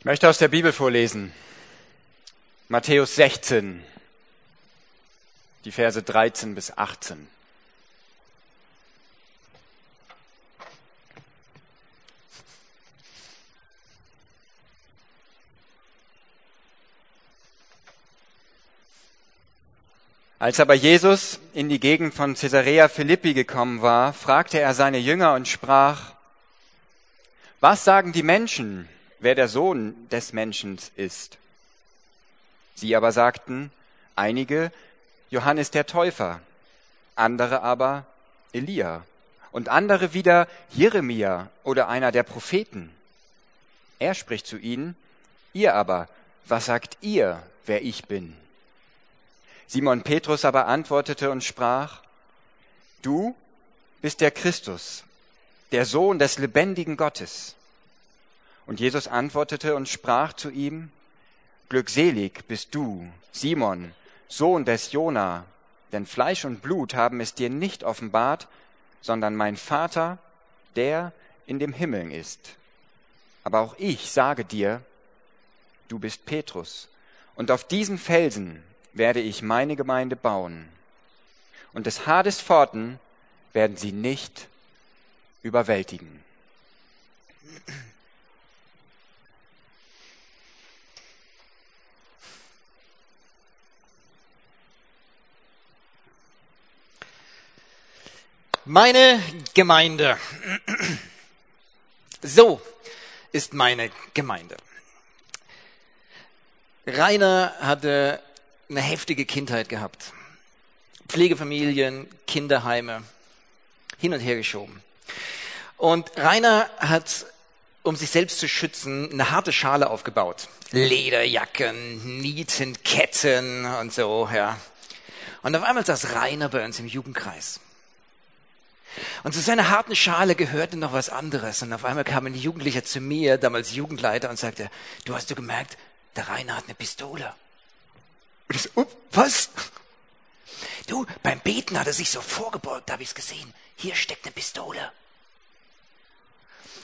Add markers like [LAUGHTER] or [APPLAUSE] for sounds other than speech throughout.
Ich möchte aus der Bibel vorlesen. Matthäus 16, die Verse 13 bis 18. Als aber Jesus in die Gegend von Caesarea Philippi gekommen war, fragte er seine Jünger und sprach, was sagen die Menschen, wer der Sohn des Menschen ist? Sie aber sagten, einige Johannes der Täufer, andere aber Elia und andere wieder Jeremia oder einer der Propheten. Er spricht zu ihnen, ihr aber, was sagt ihr, wer ich bin? Simon Petrus aber antwortete und sprach, Du bist der Christus, der Sohn des lebendigen Gottes. Und Jesus antwortete und sprach zu ihm, Glückselig bist du, Simon, Sohn des Jona, denn Fleisch und Blut haben es dir nicht offenbart, sondern mein Vater, der in dem Himmeln ist. Aber auch ich sage dir, du bist Petrus, und auf diesen Felsen werde ich meine Gemeinde bauen. Und des Hades Pforten werden sie nicht überwältigen. Meine Gemeinde. So ist meine Gemeinde. Rainer hatte eine heftige Kindheit gehabt. Pflegefamilien, Kinderheime, hin und her geschoben. Und Rainer hat, um sich selbst zu schützen, eine harte Schale aufgebaut. Lederjacken, Nieten, Ketten und so, ja. Und auf einmal saß Rainer bei uns im Jugendkreis. Und zu seiner harten Schale gehörte noch was anderes. Und auf einmal kam ein Jugendlicher zu mir, damals Jugendleiter, und sagte, du hast du gemerkt, der Rainer hat eine Pistole. Und ich so, uh, was? Du, beim Beten hat er sich so vorgebeugt, da habe ich es gesehen. Hier steckt eine Pistole.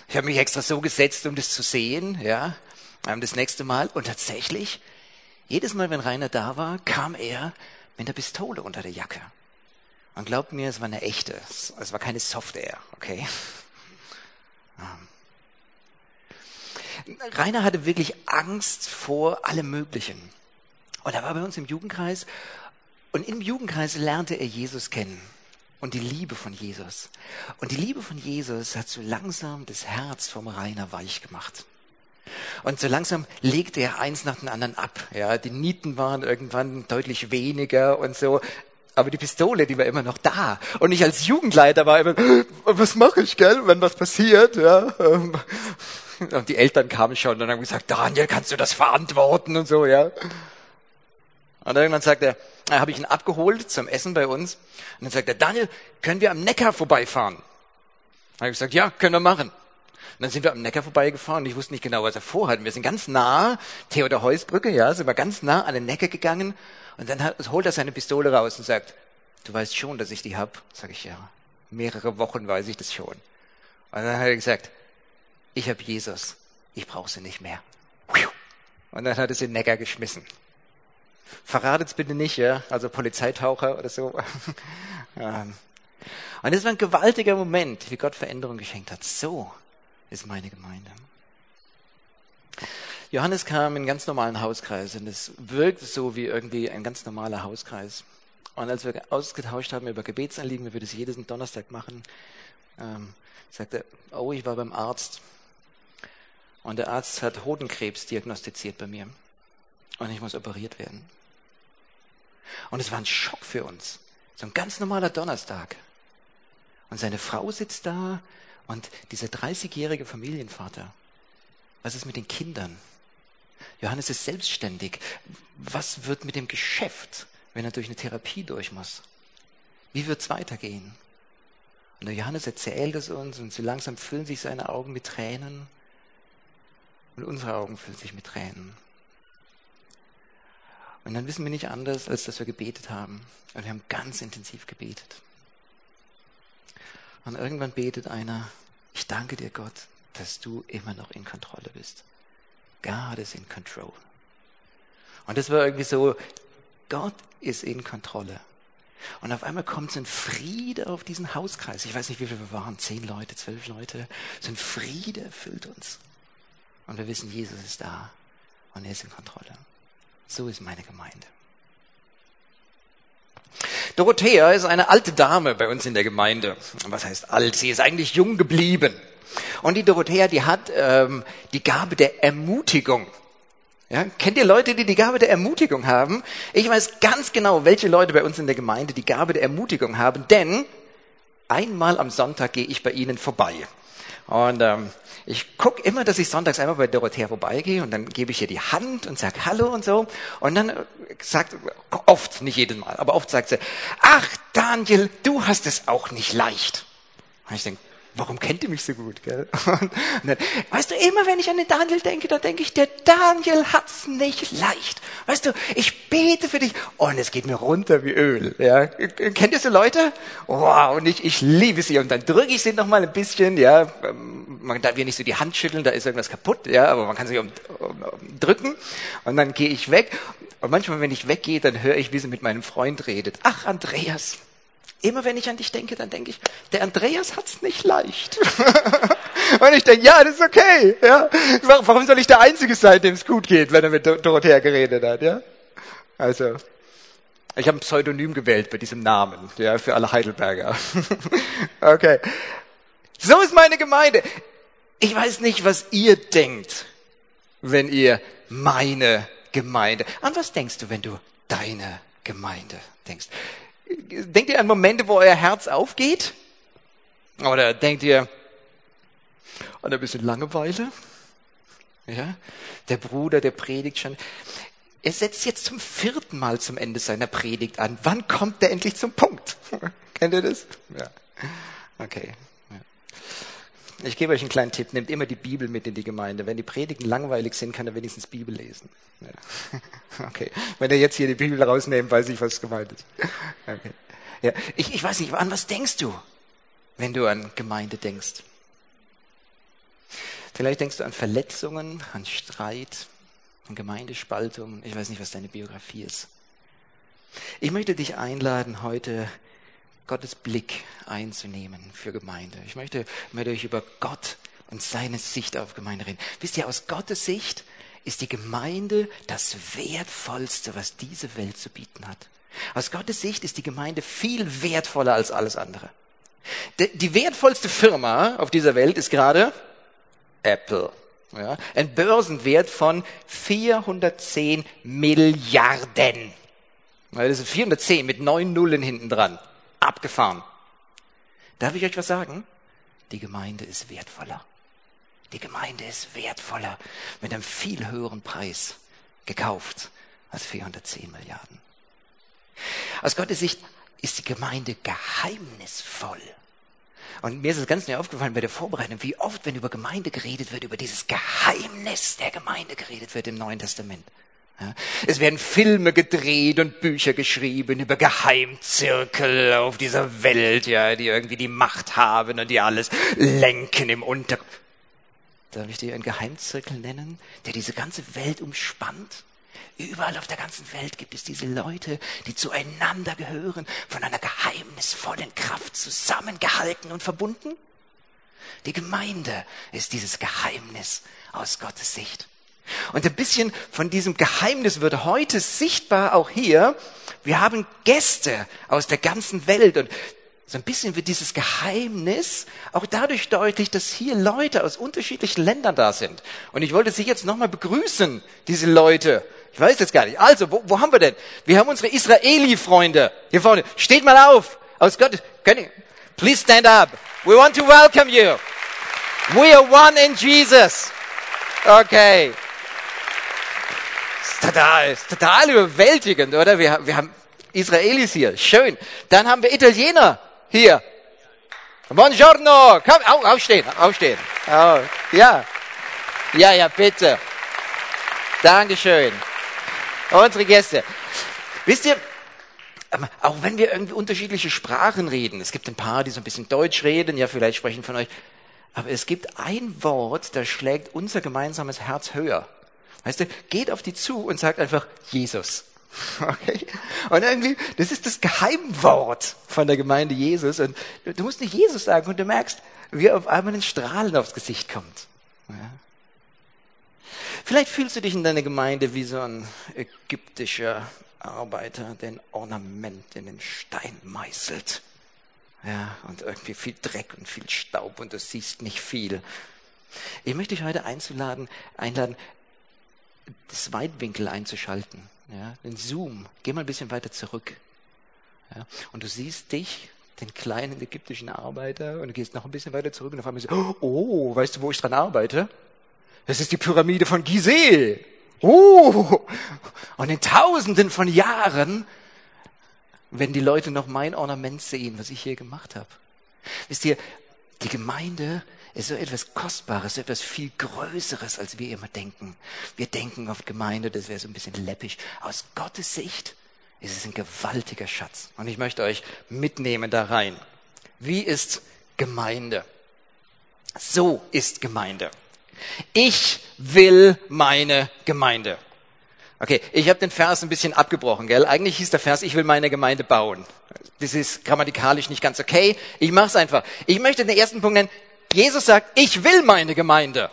Ich habe mich extra so gesetzt, um das zu sehen, ja, das nächste Mal. Und tatsächlich, jedes Mal, wenn Rainer da war, kam er mit einer Pistole unter der Jacke. Und glaubt mir, es war eine echte. Es war keine Software, okay? Rainer hatte wirklich Angst vor allem Möglichen. Und er war bei uns im Jugendkreis und im Jugendkreis lernte er Jesus kennen und die Liebe von Jesus. Und die Liebe von Jesus hat so langsam das Herz vom Rainer weich gemacht. Und so langsam legte er eins nach dem anderen ab. Ja, die Nieten waren irgendwann deutlich weniger und so. Aber die Pistole, die war immer noch da. Und ich als Jugendleiter war immer, was mache ich, gell, wenn was passiert, ja. Und die Eltern kamen schon und haben gesagt, Daniel, kannst du das verantworten und so, ja. Und irgendwann sagt er, da habe ich ihn abgeholt zum Essen bei uns. Und dann sagt er, Daniel, können wir am Neckar vorbeifahren? Da habe ich gesagt, ja, können wir machen. Und dann sind wir am Neckar vorbeigefahren und ich wusste nicht genau, was er vorhat. Wir sind ganz nah, Theodor Heusbrücke, ja, sind wir ganz nah an den Neckar gegangen. Und dann holt er seine Pistole raus und sagt, du weißt schon, dass ich die hab? Sag ich, ja. Mehrere Wochen weiß ich das schon. Und dann hat er gesagt, ich habe Jesus, ich brauche sie nicht mehr. Und dann hat er sie in Neckar geschmissen. Verratet's bitte nicht, ja, also Polizeitaucher oder so. [LAUGHS] Ähm. Und es war ein gewaltiger Moment, wie Gott Veränderung geschenkt hat. So ist meine Gemeinde. Johannes kam in einen ganz normalen Hauskreis und es wirkte so wie irgendwie ein ganz normaler Hauskreis. Und als wir ausgetauscht haben über Gebetsanliegen, wir würden es jeden Donnerstag machen, ähm, sagte er, oh, ich war beim Arzt. Und der Arzt hat Hodenkrebs diagnostiziert bei mir. Und ich muss operiert werden. Und es war ein Schock für uns. So ein ganz normaler Donnerstag. Und seine Frau sitzt da und dieser 30-jährige Familienvater. Was ist mit den Kindern? Johannes ist selbstständig. Was wird mit dem Geschäft, wenn er durch eine Therapie durch muss? Wie wird es weitergehen? Und der Johannes erzählt es uns und so langsam füllen sich seine Augen mit Tränen und unsere Augen füllen sich mit Tränen. Und dann wissen wir nicht anders, als dass wir gebetet haben. Und wir haben ganz intensiv gebetet. Und irgendwann betet einer, ich danke dir Gott, dass du immer noch in Kontrolle bist. God is in control. Und das war irgendwie so, Gott ist in Kontrolle. Und auf einmal kommt so ein Friede auf diesen Hauskreis. Ich weiß nicht, wie viele wir waren, zehn Leute, zwölf Leute. So ein Friede erfüllt uns. Und wir wissen, Jesus ist da und er ist in Kontrolle. So ist meine Gemeinde. Dorothea ist eine alte Dame bei uns in der Gemeinde. Was heißt alt? Sie ist eigentlich jung geblieben. Und die Dorothea, die hat ähm, die Gabe der Ermutigung. Ja, kennt ihr Leute, die die Gabe der Ermutigung haben? Ich weiß ganz genau, welche Leute bei uns in der Gemeinde die Gabe der Ermutigung haben, denn einmal am Sonntag gehe ich bei ihnen vorbei. Und ähm, ich gucke immer, dass ich sonntags einmal bei Dorothea vorbeigehe und dann gebe ich ihr die Hand und sage Hallo und so. Und dann äh, sagt, oft, nicht jedes Mal, aber oft sagt sie, ach Daniel, du hast es auch nicht leicht. Und ich denke, warum kennt ihr mich so gut? Gell? [LAUGHS] Und dann, weißt du, immer wenn ich an den Daniel denke, dann denke ich, der Daniel hat's nicht leicht. Weißt du, ich bete für dich und es geht mir runter wie Öl. Ja? Kennt ihr so Leute? Wow, und ich, ich liebe sie. Und dann drücke ich sie noch mal ein bisschen. Ja, man darf hier nicht so die Hand schütteln, da ist irgendwas kaputt. Ja, aber man kann sich um, um, um drücken. Und dann gehe ich weg. Und manchmal, wenn ich weggehe, dann höre ich, wie sie mit meinem Freund redet. Ach, Andreas, Immer wenn ich an dich denke, dann denke ich, der Andreas hat's nicht leicht. [LAUGHS] und ich denke, ja, das ist okay. Ja? Warum soll ich der Einzige sein, dem es gut geht, wenn er mit Dorothea geredet hat? Ja? Also, ich habe ein Pseudonym gewählt bei diesem Namen, ja, für alle Heidelberger. [LAUGHS] okay. So ist meine Gemeinde. Ich weiß nicht, was ihr denkt, wenn ihr meine Gemeinde. An was denkst du, wenn du deine Gemeinde denkst? Denkt ihr an Momente, wo euer Herz aufgeht? Oder denkt ihr an ein bisschen Langeweile? Ja, der Bruder, der predigt schon. Er setzt jetzt zum vierten Mal zum Ende seiner Predigt an. Wann kommt er endlich zum Punkt? [LAUGHS] Kennt ihr das? Ja. Okay. Ich gebe euch einen kleinen Tipp. Nehmt immer die Bibel mit in die Gemeinde. Wenn die Predigten langweilig sind, kann er wenigstens Bibel lesen. Ja. [LAUGHS] Okay. Wenn er jetzt hier die Bibel rausnehmt, weiß ich, was gemeint ist. Okay. Ja. Ich, ich weiß nicht, an was denkst du, wenn du an Gemeinde denkst? Vielleicht denkst du an Verletzungen, an Streit, an Gemeindespaltung. Ich weiß nicht, was deine Biografie ist. Ich möchte dich einladen, heute Gottes Blick einzunehmen für Gemeinde. Ich möchte mit euch über Gott und seine Sicht auf Gemeinde reden. Wisst ihr, aus Gottes Sicht ist die Gemeinde das Wertvollste, was diese Welt zu bieten hat. Aus Gottes Sicht ist die Gemeinde viel wertvoller als alles andere. Die wertvollste Firma auf dieser Welt ist gerade Apple. Ja, ein Börsenwert von 410 Milliarden. Das ist 410 mit neun Nullen hinten dran abgefahren. Darf ich euch was sagen? Die Gemeinde ist wertvoller. Die Gemeinde ist wertvoller mit einem viel höheren Preis gekauft als 410 Milliarden. Aus Gottes Sicht ist die Gemeinde geheimnisvoll. Und mir ist es ganz neu aufgefallen bei der Vorbereitung, wie oft, wenn über Gemeinde geredet wird, über dieses Geheimnis der Gemeinde geredet wird im Neuen Testament. Es werden Filme gedreht und Bücher geschrieben über Geheimzirkel auf dieser Welt, ja, die irgendwie die Macht haben und die alles lenken im Unter. Darf ich dir einen Geheimzirkel nennen, der diese ganze Welt umspannt? Überall auf der ganzen Welt gibt es diese Leute, die zueinander gehören, von einer geheimnisvollen Kraft zusammengehalten und verbunden. Die Gemeinde ist dieses Geheimnis aus Gottes Sicht. Und ein bisschen von diesem Geheimnis wird heute sichtbar auch hier. Wir haben Gäste aus der ganzen Welt und so ein bisschen wird dieses Geheimnis auch dadurch deutlich, dass hier Leute aus unterschiedlichen Ländern da sind. Und ich wollte Sie jetzt nochmal begrüßen, diese Leute. Ich weiß jetzt gar nicht. Also, wo, wo haben wir denn? Wir haben unsere Israeli-Freunde hier vorne. Steht mal auf. Aus Gott. Please stand up. We want to welcome you. We are one in Jesus. Okay total, total überwältigend, oder? Wir, wir haben Israelis hier, schön. Dann haben wir Italiener hier. Buongiorno, komm, auf, aufstehen, aufstehen. Oh, ja, ja, ja, bitte. Dankeschön. Unsere Gäste. Wisst ihr, ähm, auch wenn wir irgendwie unterschiedliche Sprachen reden, es gibt ein paar, die so ein bisschen Deutsch reden, ja, vielleicht sprechen von euch, aber es gibt ein Wort, das schlägt unser gemeinsames Herz höher. Weißt du, geht auf die zu und sagt einfach Jesus. [LAUGHS] Okay? Und irgendwie, das ist das Geheimwort von der Gemeinde Jesus. Und du musst nicht Jesus sagen und du merkst, wie auf einmal ein Strahlen aufs Gesicht kommt. Vielleicht fühlst du dich in deiner Gemeinde wie so ein ägyptischer Arbeiter, der ein Ornament in den Stein meißelt. Ja, und irgendwie viel Dreck und viel Staub und du siehst nicht viel. Ich möchte dich heute einzuladen, einladen, das Weitwinkel einzuschalten. Ja, den Zoom. Geh mal ein bisschen weiter zurück. Ja, und du siehst dich, den kleinen ägyptischen Arbeiter, und du gehst noch ein bisschen weiter zurück und auf einmal so, oh, weißt du, wo ich dran arbeite? Das ist die Pyramide von Gizeh. Oh! Und in tausenden von Jahren werden die Leute noch mein Ornament sehen, was ich hier gemacht habe. Wisst ihr, die Gemeinde ist so etwas Kostbares, so etwas viel Größeres, als wir immer denken. Wir denken auf Gemeinde, das wäre so ein bisschen läppig. Aus Gottes Sicht ist es ein gewaltiger Schatz. Und ich möchte euch mitnehmen da rein. Wie ist Gemeinde? So ist Gemeinde. Ich will meine Gemeinde. Okay, ich habe den Vers ein bisschen abgebrochen, gell? Eigentlich hieß der Vers, ich will meine Gemeinde bauen. Das ist grammatikalisch nicht ganz okay. Ich mache es einfach. Ich möchte den ersten Punkt nennen. Jesus sagt, ich will meine Gemeinde.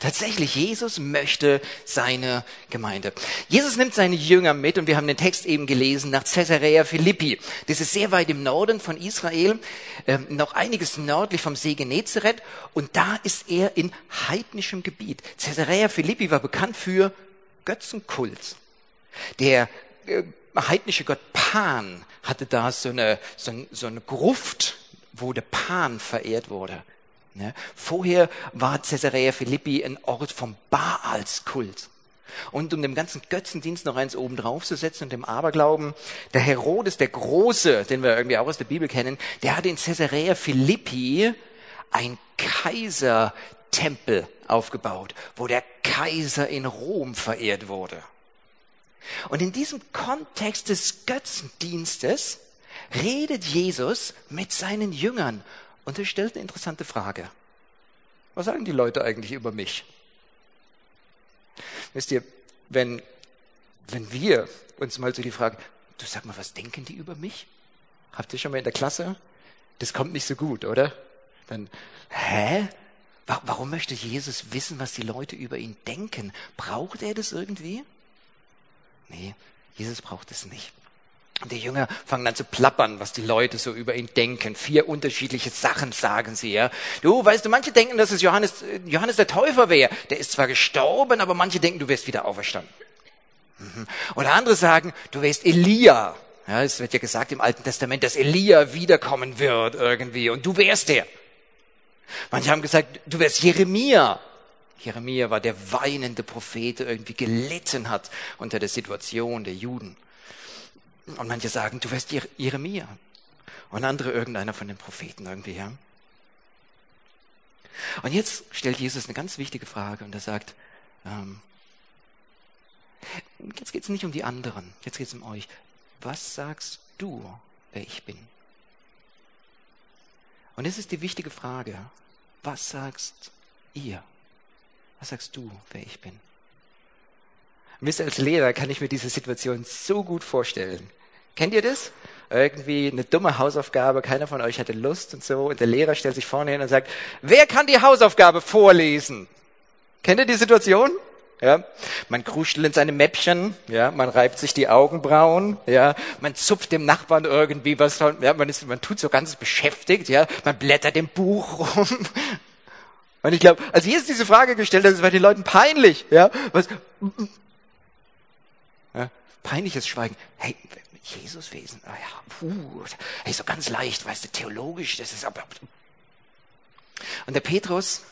Tatsächlich, Jesus möchte seine Gemeinde. Jesus nimmt seine Jünger mit und wir haben den Text eben gelesen nach Caesarea Philippi. Das ist sehr weit im Norden von Israel, äh, noch einiges nördlich vom See Genezareth und da ist er in heidnischem Gebiet. Caesarea Philippi war bekannt für Götzenkult. Der äh, heidnische Gott Pan hatte da so eine, so, so eine Gruft, wo der Pan verehrt wurde. Ne? Vorher war Caesarea Philippi ein Ort vom Baalskult. Und um dem ganzen Götzendienst noch eins oben drauf zu setzen und dem Aberglauben, der Herodes der Große, den wir irgendwie auch aus der Bibel kennen, der hatte in Caesarea Philippi ein Kaisertempel aufgebaut, wo der Kaiser in Rom verehrt wurde. Und in diesem Kontext des Götzendienstes redet Jesus mit seinen Jüngern und er stellt eine interessante Frage. Was sagen die Leute eigentlich über mich? Wisst ihr, wenn, wenn wir uns mal so die Frage, du sag mal, was denken die über mich? Habt ihr schon mal in der Klasse? Das kommt nicht so gut, oder? Dann, hä? Warum möchte Jesus wissen, was die Leute über ihn denken? Braucht er das irgendwie? Nee, Jesus braucht es nicht. Und die Jünger fangen dann zu plappern, was die Leute so über ihn denken. Vier unterschiedliche Sachen sagen sie, ja. Du, weißt du, manche denken, dass es Johannes, Johannes der Täufer wäre. Der ist zwar gestorben, aber manche denken, du wärst wieder auferstanden. Mhm. Oder andere sagen, du wärst Elia. Ja, es wird ja gesagt im Alten Testament, dass Elia wiederkommen wird irgendwie und du wärst der. Manche haben gesagt, du wärst Jeremia. Jeremia war der weinende Prophet, der irgendwie gelitten hat unter der Situation der Juden. Und manche sagen, du wärst Jeremia. Und andere irgendeiner von den Propheten irgendwie, ja. Und jetzt stellt Jesus eine ganz wichtige Frage und er sagt, ähm, jetzt geht es nicht um die anderen, jetzt geht es um euch. Was sagst du, wer ich bin? Und es ist die wichtige Frage. Was sagst ihr? Was sagst du, wer ich bin? Wisst ihr, als Lehrer kann ich mir diese Situation so gut vorstellen. Kennt ihr das? Irgendwie eine dumme Hausaufgabe, keiner von euch hatte Lust und so, und der Lehrer stellt sich vorne hin und sagt, wer kann die Hausaufgabe vorlesen? Kennt ihr die Situation? Ja, man kruschelt in seine Mäppchen, ja, man reibt sich die Augenbrauen, ja, man zupft dem Nachbarn irgendwie was, ja, man ist, man tut so ganz beschäftigt, ja, man blättert im Buch rum. [LAUGHS] Und ich glaube, als Jesus diese Frage gestellt hat, das war den Leuten peinlich, ja, was, peinliches Schweigen. Hey, Jesuswesen, ah ja, puh, hey, so ganz leicht, weißt du, theologisch, das ist aber. Und der Petrus,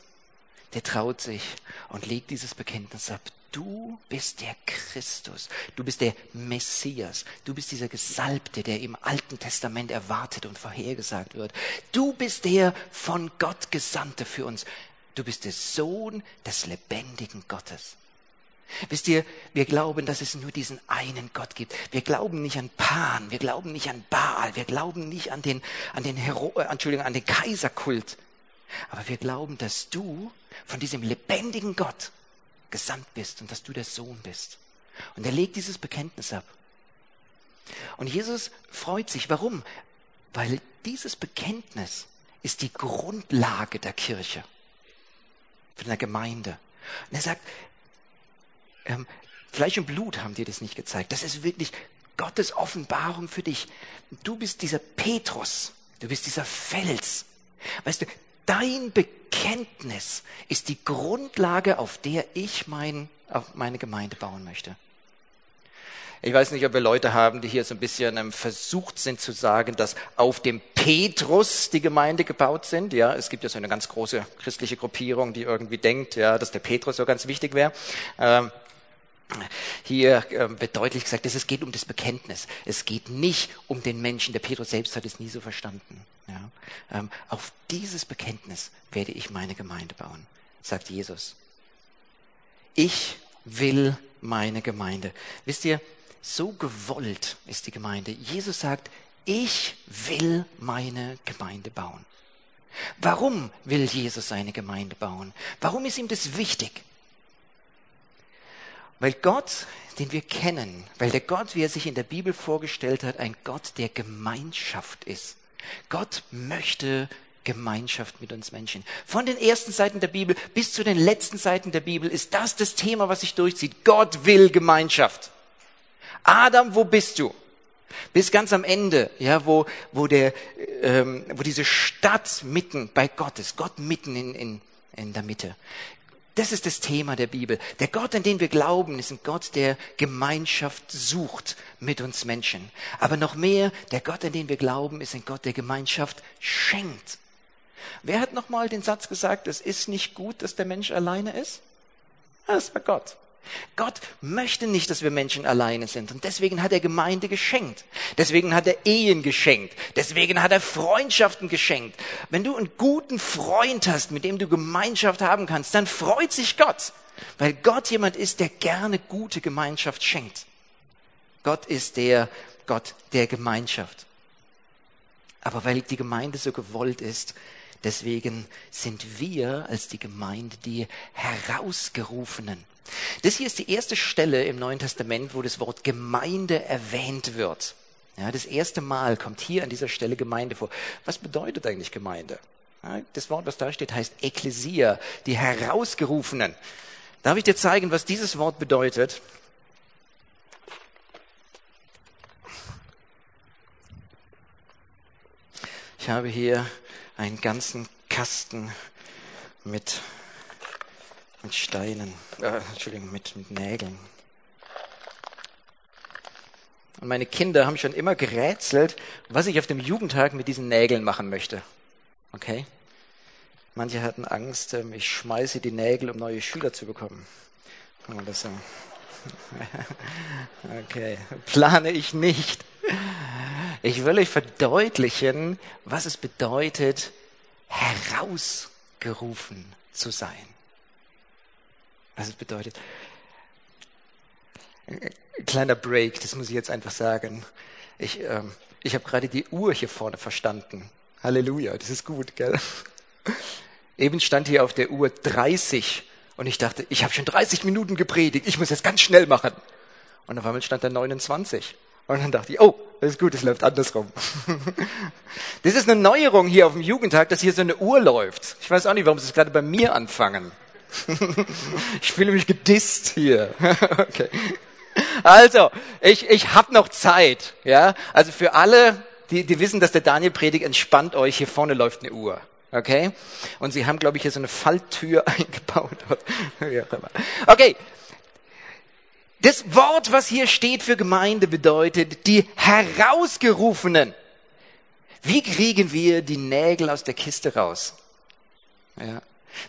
der traut sich und legt dieses Bekenntnis ab. Du bist der Christus, du bist der Messias, du bist dieser Gesalbte, der im Alten Testament erwartet und vorhergesagt wird. Du bist der von Gott Gesandte für uns. Du bist der Sohn des lebendigen Gottes. Wisst ihr, wir glauben, dass es nur diesen einen Gott gibt. Wir glauben nicht an Pan, wir glauben nicht an Baal, wir glauben nicht an den, an den Hero, äh, Entschuldigung, an den Kaiserkult. Aber wir glauben, dass du von diesem lebendigen Gott gesandt bist und dass du der Sohn bist. Und er legt dieses Bekenntnis ab. Und Jesus freut sich. Warum? Weil dieses Bekenntnis ist die Grundlage der Kirche, von der Gemeinde. Und er sagt, ähm, Fleisch und Blut haben dir das nicht gezeigt. Das ist wirklich Gottes Offenbarung für dich. Du bist dieser Petrus, du bist dieser Fels. Weißt du, dein Bekenntnis ist die Grundlage, auf der ich mein, auf meine Gemeinde bauen möchte. Ich weiß nicht, ob wir Leute haben, die hier so ein bisschen ähm, versucht sind zu sagen, dass auf dem Petrus die Gemeinde gebaut sind. Ja, es gibt ja so eine ganz große christliche Gruppierung, die irgendwie denkt, ja, dass der Petrus so ganz wichtig wäre. Ähm, hier ähm, wird deutlich gesagt, dass es geht um das Bekenntnis. Es geht nicht um den Menschen. Der Petrus selbst hat es nie so verstanden. Ja? Ähm, auf dieses Bekenntnis werde ich meine Gemeinde bauen, sagt Jesus. Ich will meine Gemeinde. Wisst ihr, so gewollt ist die Gemeinde. Jesus sagt, ich will meine Gemeinde bauen. Warum will Jesus seine Gemeinde bauen? Warum ist ihm das wichtig? Weil Gott, den wir kennen, weil der Gott, wie er sich in der Bibel vorgestellt hat, ein Gott der Gemeinschaft ist. Gott möchte Gemeinschaft mit uns Menschen. Von den ersten Seiten der Bibel bis zu den letzten Seiten der Bibel ist das das Thema, was sich durchzieht. Gott will Gemeinschaft. Adam, wo bist du? Bis ganz am Ende, ja, wo, wo, der, ähm, wo diese Stadt mitten bei Gott ist, Gott mitten in, in, in der Mitte. Das ist das Thema der Bibel. Der Gott, an den wir glauben, ist ein Gott, der Gemeinschaft sucht mit uns Menschen. Aber noch mehr, der Gott, an den wir glauben, ist ein Gott, der Gemeinschaft schenkt. Wer hat nochmal den Satz gesagt, es ist nicht gut, dass der Mensch alleine ist? Das war Gott. Gott möchte nicht, dass wir Menschen alleine sind. Und deswegen hat er Gemeinde geschenkt. Deswegen hat er Ehen geschenkt. Deswegen hat er Freundschaften geschenkt. Wenn du einen guten Freund hast, mit dem du Gemeinschaft haben kannst, dann freut sich Gott. Weil Gott jemand ist, der gerne gute Gemeinschaft schenkt. Gott ist der Gott der Gemeinschaft. Aber weil die Gemeinde so gewollt ist, deswegen sind wir als die Gemeinde die Herausgerufenen. Das hier ist die erste Stelle im Neuen Testament, wo das Wort Gemeinde erwähnt wird. Ja, das erste Mal kommt hier an dieser Stelle Gemeinde vor. Was bedeutet eigentlich Gemeinde? Ja, das Wort, was da steht, heißt Ekklesia, die Herausgerufenen. Darf ich dir zeigen, was dieses Wort bedeutet? Ich habe hier einen ganzen Kasten mit mit Steinen, äh, Entschuldigung, mit, mit Nägeln. Und meine Kinder haben schon immer gerätselt, was ich auf dem Jugendtag mit diesen Nägeln machen möchte. Okay? Manche hatten Angst, ähm, ich schmeiße die Nägel, um neue Schüler zu bekommen. Kann man das sagen? [LAUGHS] Okay, plane ich nicht. Ich will euch verdeutlichen, was es bedeutet, herausgerufen zu sein was es bedeutet. Kleiner Break, das muss ich jetzt einfach sagen. Ich, ähm, ich habe gerade die Uhr hier vorne verstanden. Halleluja, das ist gut, gell? Eben stand hier auf der Uhr 30 und ich dachte, ich habe schon 30 Minuten gepredigt, ich muss jetzt ganz schnell machen. Und auf einmal stand da 29. Und dann dachte ich, oh, das ist gut, es läuft andersrum. [LAUGHS] Das ist eine Neuerung hier auf dem Jugendtag, dass hier so eine Uhr läuft. Ich weiß auch nicht, warum sie es gerade bei mir anfangen. [LAUGHS] ich fühle mich gedisst hier. [LAUGHS] okay. Also, ich, ich habe noch Zeit. Ja, Also für alle, die, die wissen, dass der Daniel predigt, entspannt euch, hier vorne läuft eine Uhr. Okay? Und sie haben, glaube ich, hier so eine Falltür [LAUGHS] eingebaut. okay. Das Wort, was hier steht für Gemeinde, bedeutet die Herausgerufenen. Wie kriegen wir die Nägel aus der Kiste raus? Ja.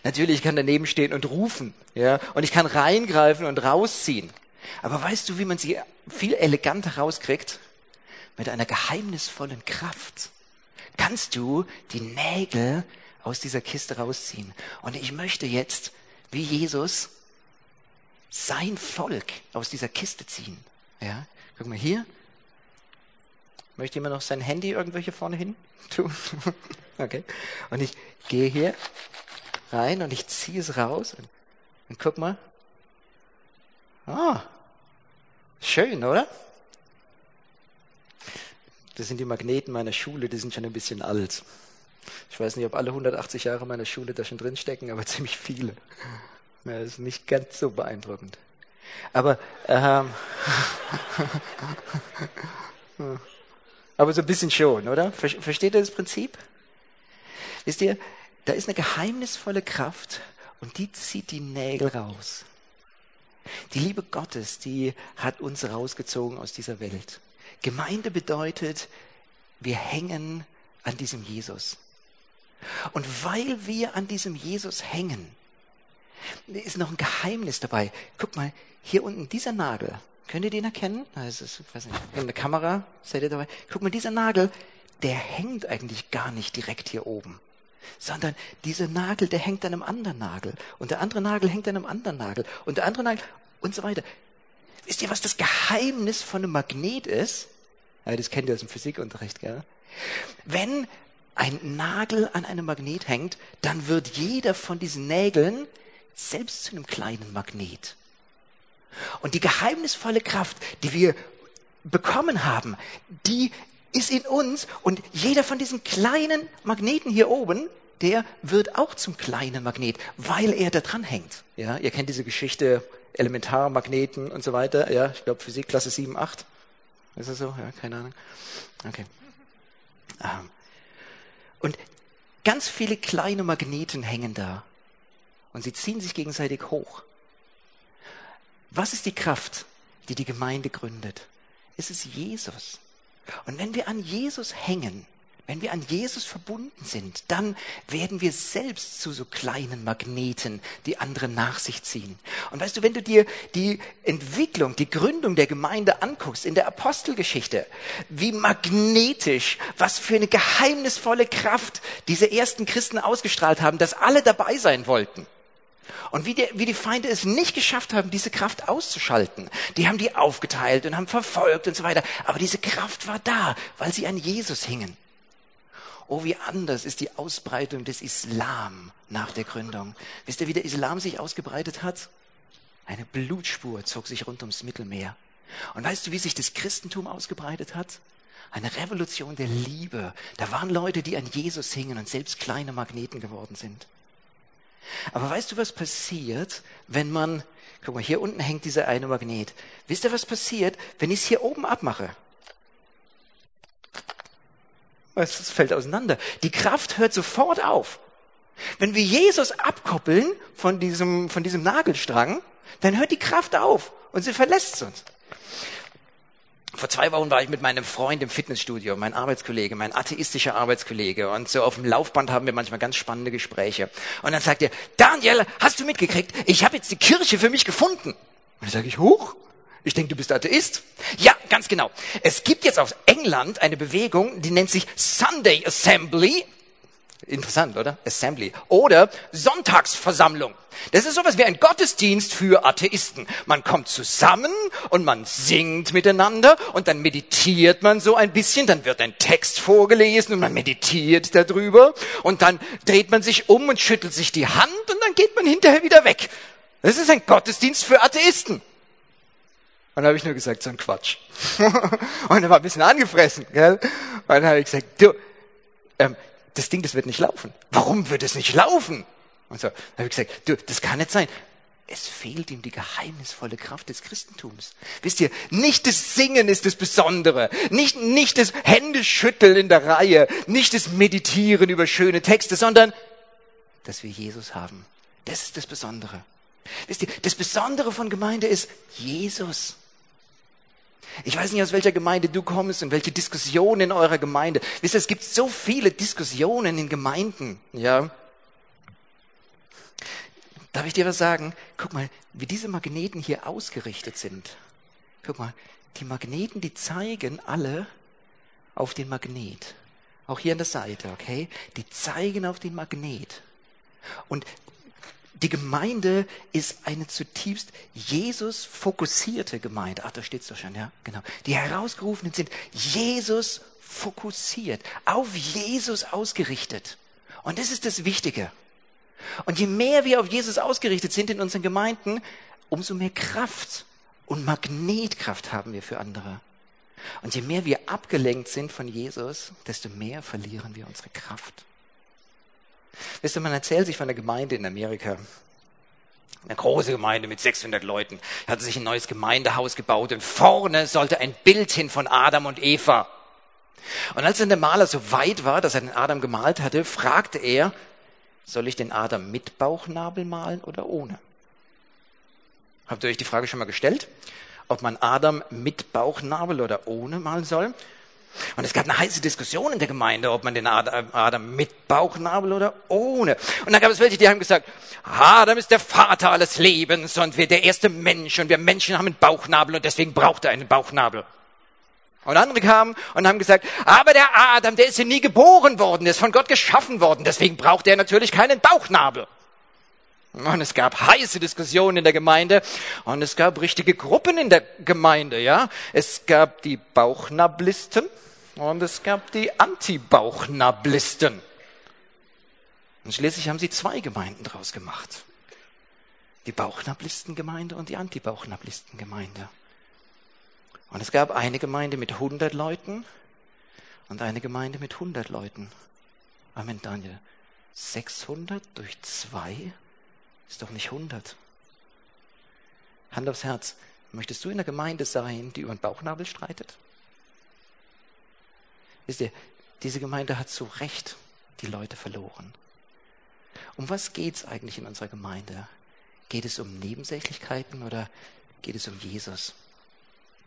Natürlich, ich kann daneben stehen und rufen, ja, und ich kann reingreifen und rausziehen. Aber weißt du, wie man sie viel eleganter rauskriegt? Mit einer geheimnisvollen Kraft kannst du die Nägel aus dieser Kiste rausziehen. Und ich möchte jetzt, wie Jesus, sein Volk aus dieser Kiste ziehen. Ja, guck mal hier. Möchte jemand noch sein Handy irgendwelche vorne hin tun? [LAUGHS] okay. Und ich gehe hier rein und ich ziehe es raus. Und, und guck mal, Ah, schön, oder? Das sind die Magneten meiner Schule, die sind schon ein bisschen alt. Ich weiß nicht, ob alle 180 Jahre meiner Schule da schon drin stecken, aber [LAUGHS] ziemlich viele. Das ist nicht ganz so beeindruckend. Aber, ähm, [LAUGHS] aber so ein bisschen schon, oder? Versteht ihr das Prinzip? Wisst ihr, da ist eine geheimnisvolle Kraft und die zieht die Nägel raus. Die Liebe Gottes, die hat uns rausgezogen aus dieser Welt. Gemeinde bedeutet, wir hängen an diesem Jesus. Und weil wir an diesem Jesus hängen, ist noch ein Geheimnis dabei. Guck mal, hier unten dieser Nagel. Könnt ihr den erkennen? Also, ich weiß nicht, in der Kamera seid ihr dabei. Guck mal, dieser Nagel, der hängt eigentlich gar nicht direkt hier oben sondern dieser Nagel, der hängt an einem anderen Nagel und der andere Nagel hängt an einem anderen Nagel und der andere Nagel und so weiter. Wisst ihr, was das Geheimnis von einem Magnet ist? Ja, das kennt ihr aus dem Physikunterricht, gell? Wenn ein Nagel an einem Magnet hängt, dann wird jeder von diesen Nägeln selbst zu einem kleinen Magnet. Und die geheimnisvolle Kraft, die wir bekommen haben, die ist in uns und jeder von diesen kleinen Magneten hier oben, der wird auch zum kleinen Magnet, weil er da dran hängt. Ja, ihr kennt diese Geschichte, Elementarmagneten und so weiter. Ja, ich glaube Physik Klasse 7, 8. Ist das so? Ja, keine Ahnung. Okay. Und ganz viele kleine Magneten hängen da. Und sie ziehen sich gegenseitig hoch. Was ist die Kraft, die die Gemeinde gründet? Es ist Jesus. Und wenn wir an Jesus hängen, wenn wir an Jesus verbunden sind, dann werden wir selbst zu so kleinen Magneten, die andere nach sich ziehen. Und weißt du, wenn du dir die Entwicklung, die Gründung der Gemeinde anguckst in der Apostelgeschichte, wie magnetisch, was für eine geheimnisvolle Kraft diese ersten Christen ausgestrahlt haben, dass alle dabei sein wollten. Und wie die, wie die Feinde es nicht geschafft haben, diese Kraft auszuschalten. Die haben die aufgeteilt und haben verfolgt und so weiter. Aber diese Kraft war da, weil sie an Jesus hingen. Oh, wie anders ist die Ausbreitung des Islam nach der Gründung. Wisst ihr, wie der Islam sich ausgebreitet hat? Eine Blutspur zog sich rund ums Mittelmeer. Und weißt du, wie sich das Christentum ausgebreitet hat? Eine Revolution der Liebe. Da waren Leute, die an Jesus hingen und selbst kleine Magneten geworden sind. Aber weißt du, was passiert, wenn man, guck mal, hier unten hängt dieser eine Magnet. Wisst ihr, was passiert, wenn ich es hier oben abmache? Es fällt auseinander. Die Kraft hört sofort auf. Wenn wir Jesus abkoppeln von diesem, von diesem Nagelstrang, dann hört die Kraft auf und sie verlässt uns. Vor zwei Wochen war ich mit meinem Freund im Fitnessstudio, mein Arbeitskollege, mein atheistischer Arbeitskollege. Und so auf dem Laufband haben wir manchmal ganz spannende Gespräche. Und dann sagt er, Daniel, hast du mitgekriegt, ich habe jetzt die Kirche für mich gefunden. Und dann sage ich, hoch, ich denke, du bist Atheist. Ja, ganz genau. Es gibt jetzt aus England eine Bewegung, die nennt sich Sunday Assembly. Interessant, oder? Assembly. Oder Sonntagsversammlung. Das ist sowas wie ein Gottesdienst für Atheisten. Man kommt zusammen und man singt miteinander und dann meditiert man so ein bisschen, dann wird ein Text vorgelesen und man meditiert darüber und dann dreht man sich um und schüttelt sich die Hand und dann geht man hinterher wieder weg. Das ist ein Gottesdienst für Atheisten. Und dann habe ich nur gesagt, so ein Quatsch. [LAUGHS] und er war ein bisschen angefressen, gell? Und dann habe ich gesagt, du, ähm, das Ding, das wird nicht laufen. Warum wird es nicht laufen? Und so, dann habe ich gesagt, du, das kann nicht sein. Es fehlt ihm die geheimnisvolle Kraft des Christentums. Wisst ihr, nicht das Singen ist das Besondere, nicht, nicht das Händeschütteln in der Reihe, nicht das Meditieren über schöne Texte, sondern dass wir Jesus haben. Das ist das Besondere. Wisst ihr, das Besondere von Gemeinde ist Jesus. Ich weiß nicht, aus welcher Gemeinde du kommst und welche Diskussionen in eurer Gemeinde. Wisst ihr, es gibt so viele Diskussionen in Gemeinden, ja. Darf ich dir was sagen? Guck mal, wie diese Magneten hier ausgerichtet sind. Guck mal, die Magneten, die zeigen alle auf den Magnet. Auch hier an der Seite, okay? Die zeigen auf den Magnet. Und die Gemeinde ist eine zutiefst Jesus fokussierte Gemeinde. Ach, da steht's doch schon, ja, genau. Die Herausgerufenen sind Jesus fokussiert, auf Jesus ausgerichtet. Und das ist das Wichtige. Und je mehr wir auf Jesus ausgerichtet sind in unseren Gemeinden, umso mehr Kraft Und Magnetkraft haben wir für andere. Und je mehr wir abgelenkt sind von Jesus, desto mehr verlieren wir unsere Kraft. Wisst ihr, man erzählt sich von der Gemeinde in Amerika. Eine große Gemeinde mit 600 Leuten. Hat sich ein neues Gemeindehaus gebaut und vorne sollte ein Bild hin von Adam und Eva. Und als dann der Maler so weit war, dass er den Adam gemalt hatte, fragte er, soll ich den Adam mit Bauchnabel malen oder ohne? Habt ihr euch die Frage schon mal gestellt? Ob man Adam mit Bauchnabel oder ohne malen soll? Und es gab eine heiße Diskussion in der Gemeinde, ob man den Adam mit Bauchnabel oder ohne. Und dann gab es welche, die haben gesagt, Adam ist der Vater alles Lebens und wir der erste Mensch und wir Menschen haben einen Bauchnabel und deswegen braucht er einen Bauchnabel. Und andere kamen und haben gesagt, aber der Adam, der ist ja nie geboren worden, der ist von Gott geschaffen worden, deswegen braucht er natürlich keinen Bauchnabel. Und es gab heiße Diskussionen in der Gemeinde und es gab richtige Gruppen in der Gemeinde, ja. Es gab die Bauchnablisten und es gab die Anti-Bauchnablisten. Und schließlich haben sie zwei Gemeinden draus gemacht. Die Bauchnablistengemeinde und die Anti-Bauchnablistengemeinde. Und es gab eine Gemeinde mit 100 Leuten und eine Gemeinde mit 100 Leuten. Amen, Daniel. 600 durch zwei ist doch nicht 100. Hand aufs Herz. Möchtest du in der Gemeinde sein, die über den Bauchnabel streitet? Wisst ihr, diese Gemeinde hat zu Recht die Leute verloren. Um was geht's eigentlich in unserer Gemeinde? Geht es um Nebensächlichkeiten oder geht es um Jesus?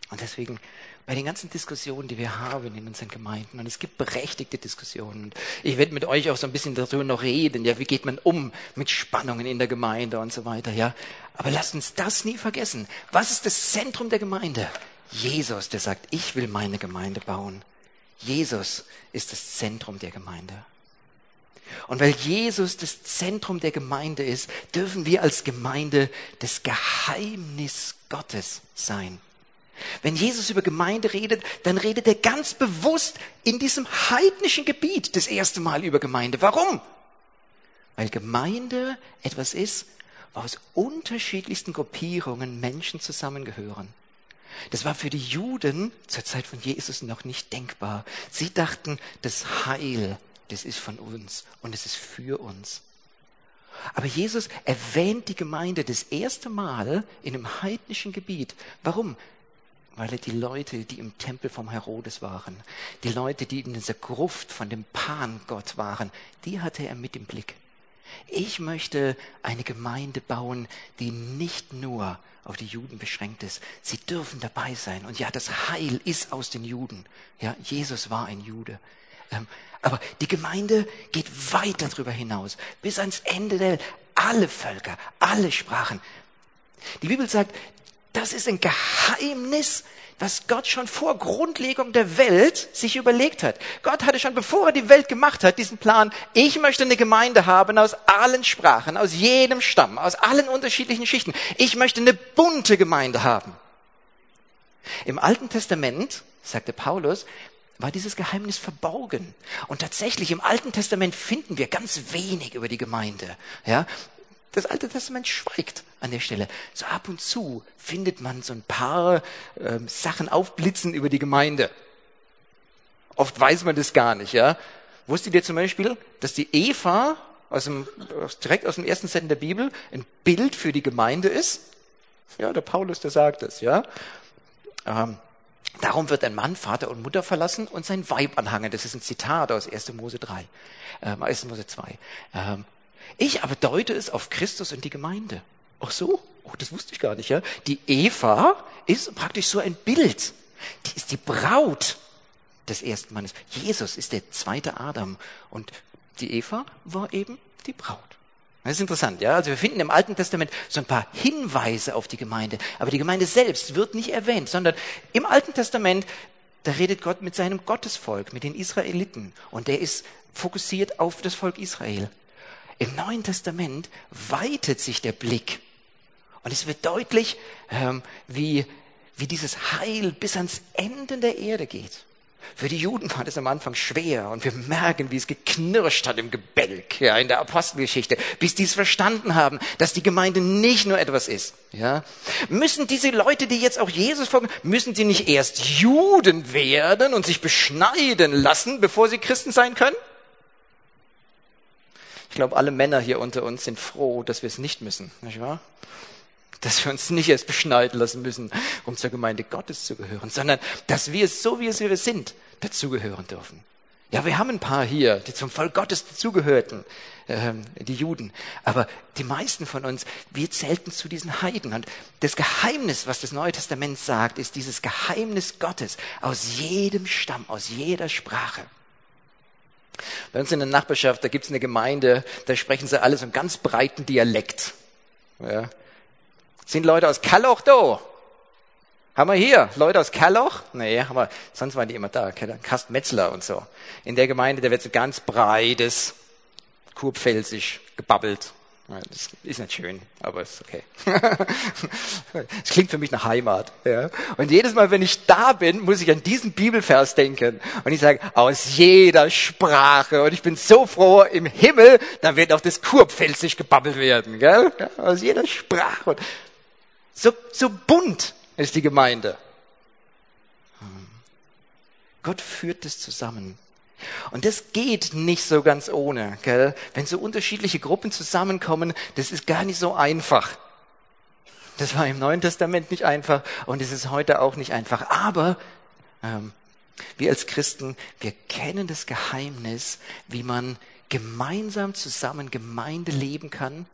Und deswegen bei den ganzen Diskussionen, die wir haben in unseren Gemeinden, und es gibt berechtigte Diskussionen, und ich werde mit euch auch so ein bisschen darüber noch reden, ja, wie geht man um mit Spannungen in der Gemeinde und so weiter, ja. Aber lasst uns das nie vergessen. Was ist das Zentrum der Gemeinde? Jesus, der sagt, ich will meine Gemeinde bauen. Jesus ist das Zentrum der Gemeinde. Und weil Jesus das Zentrum der Gemeinde ist, dürfen wir als Gemeinde das Geheimnis Gottes sein. Wenn Jesus über Gemeinde redet, dann redet er ganz bewusst in diesem heidnischen Gebiet das erste Mal über Gemeinde. Warum? Weil Gemeinde etwas ist, wo aus unterschiedlichsten Gruppierungen Menschen zusammengehören. Das war für die Juden zur Zeit von Jesus noch nicht denkbar. Sie dachten, das Heil, das ist von uns und es ist für uns. Aber Jesus erwähnt die Gemeinde das erste Mal in einem heidnischen Gebiet. Warum? Weil er die Leute, die im Tempel vom Herodes waren, die Leute, die in dieser Gruft von dem Pan-Gott waren, die hatte er mit im Blick. Ich möchte eine Gemeinde bauen, die nicht nur auf die Juden beschränkt ist. Sie dürfen dabei sein. Und ja, das Heil ist aus den Juden. Ja, Jesus war ein Jude. Ähm, aber die Gemeinde geht weit darüber hinaus, bis ans Ende der alle Völker, alle Sprachen. Die Bibel sagt, das ist ein Geheimnis, was Gott schon vor Grundlegung der Welt sich überlegt hat. Gott hatte schon, bevor er die Welt gemacht hat, diesen Plan, ich möchte eine Gemeinde haben aus allen Sprachen, aus jedem Stamm, aus allen unterschiedlichen Schichten. Ich möchte eine bunte Gemeinde haben. Im Alten Testament, sagte Paulus, war dieses Geheimnis verborgen. Und tatsächlich im Alten Testament finden wir ganz wenig über die Gemeinde. Ja, das Alte Testament schweigt an der Stelle. So ab und zu findet man so ein paar ähm, Sachen aufblitzen über die Gemeinde. Oft weiß man das gar nicht, ja. Wusstet ihr zum Beispiel, dass die Eva aus dem, direkt aus dem ersten Seiten der Bibel ein Bild für die Gemeinde ist? Ja, der Paulus, der sagt das, ja. Ähm, darum wird ein Mann Vater und Mutter verlassen und sein Weib anhangen. Das ist ein Zitat aus 1. Mose 3, ähm, 1. Mose 2. Ähm, ich aber deute es auf Christus und die Gemeinde. Ach so, oh, das wusste ich gar nicht, ja. Die Eva ist praktisch so ein Bild. Die ist die Braut des ersten Mannes. Jesus ist der zweite Adam und die Eva war eben die Braut. Das ist interessant, ja. Also wir finden im Alten Testament so ein paar Hinweise auf die Gemeinde, aber die Gemeinde selbst wird nicht erwähnt, sondern im Alten Testament da redet Gott mit seinem Gottesvolk, mit den Israeliten und der ist fokussiert auf das Volk Israel. Im Neuen Testament weitet sich der Blick und es wird deutlich, ähm, wie, wie dieses Heil bis ans Ende der Erde geht. Für die Juden war das am Anfang schwer und wir merken, wie es geknirscht hat im Gebälk, ja, in der Apostelgeschichte, bis die es verstanden haben, dass die Gemeinde nicht nur etwas ist, ja. Müssen diese Leute, die jetzt auch Jesus folgen, müssen die nicht erst Juden werden und sich beschneiden lassen, bevor sie Christen sein können? Ich glaube, alle Männer hier unter uns sind froh, dass wir es nicht müssen, nicht wahr? dass wir uns nicht erst beschneiden lassen müssen, um zur Gemeinde Gottes zu gehören, sondern dass wir so, wie es wir sind, dazugehören dürfen. Ja, wir haben ein paar hier, die zum Volk Gottes dazugehörten, ähm, die Juden. Aber die meisten von uns, wir zählten zu diesen Heiden. Und das Geheimnis, was das Neue Testament sagt, ist dieses Geheimnis Gottes aus jedem Stamm, aus jeder Sprache. Bei uns in der Nachbarschaft, da gibt's eine Gemeinde, da sprechen sie alle so einen ganz breiten Dialekt. Ja, sind Leute aus Kalloch da? Haben wir hier Leute aus Kalloch? Nee, haben wir, sonst waren die immer da. Karst Metzler und so. In der Gemeinde, da wird so ganz breites, kurpfälzig gebabbelt. Das ist nicht schön, aber ist okay. [LAUGHS] Es klingt für mich nach Heimat. Ja. Und jedes Mal, wenn ich da bin, muss ich an diesen Bibelvers denken. Und ich sage, aus jeder Sprache. Und ich bin so froh, im Himmel, dann wird auch das Kurpfälzig gebabbelt werden. Gell? Aus jeder Sprache. So, so bunt ist die Gemeinde. Gott führt es zusammen. Und das geht nicht so ganz ohne, gell? Wenn so unterschiedliche Gruppen zusammenkommen, das ist gar nicht so einfach. Das war im Neuen Testament nicht einfach und es ist heute auch nicht einfach. Aber ähm, wir als Christen, wir kennen das Geheimnis, wie man gemeinsam zusammen Gemeinde leben kann